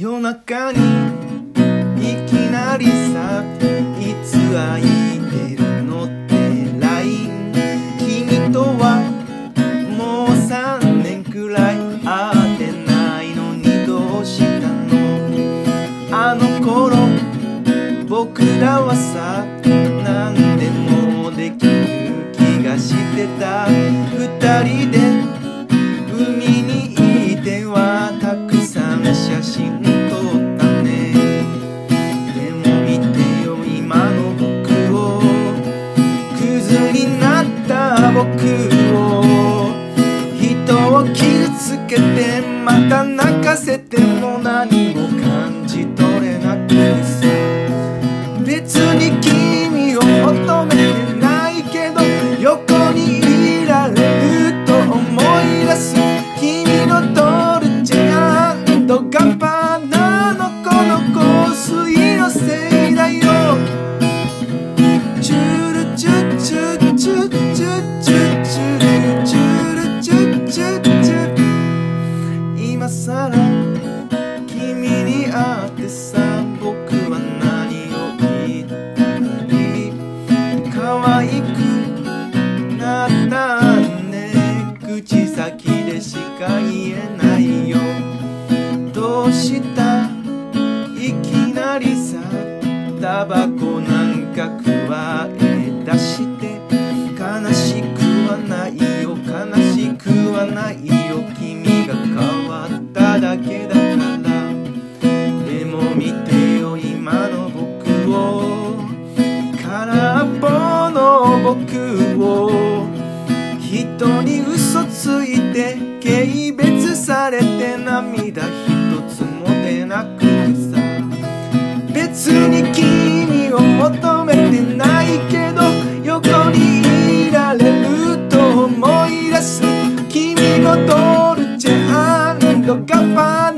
夜中にいきなりさいつ空いてるのって LINE 君とはもう3年くらい会ってないのにどうしたの？あの頃僕らはさ何でもできる気がしてた。二人で海にいてはたくさん写真僕を人を傷つけてまた泣かせても何も感じ取れなくてさ別にタバコなんか加え出して悲しくはないよ悲しくはないよ君が変わっただけだから。でも見てよ今の僕を。空っぽの僕を。人に嘘ついて軽蔑されて涙一つも出なくを求めてないけど横にいられると思い出す。君のドルチェガッパ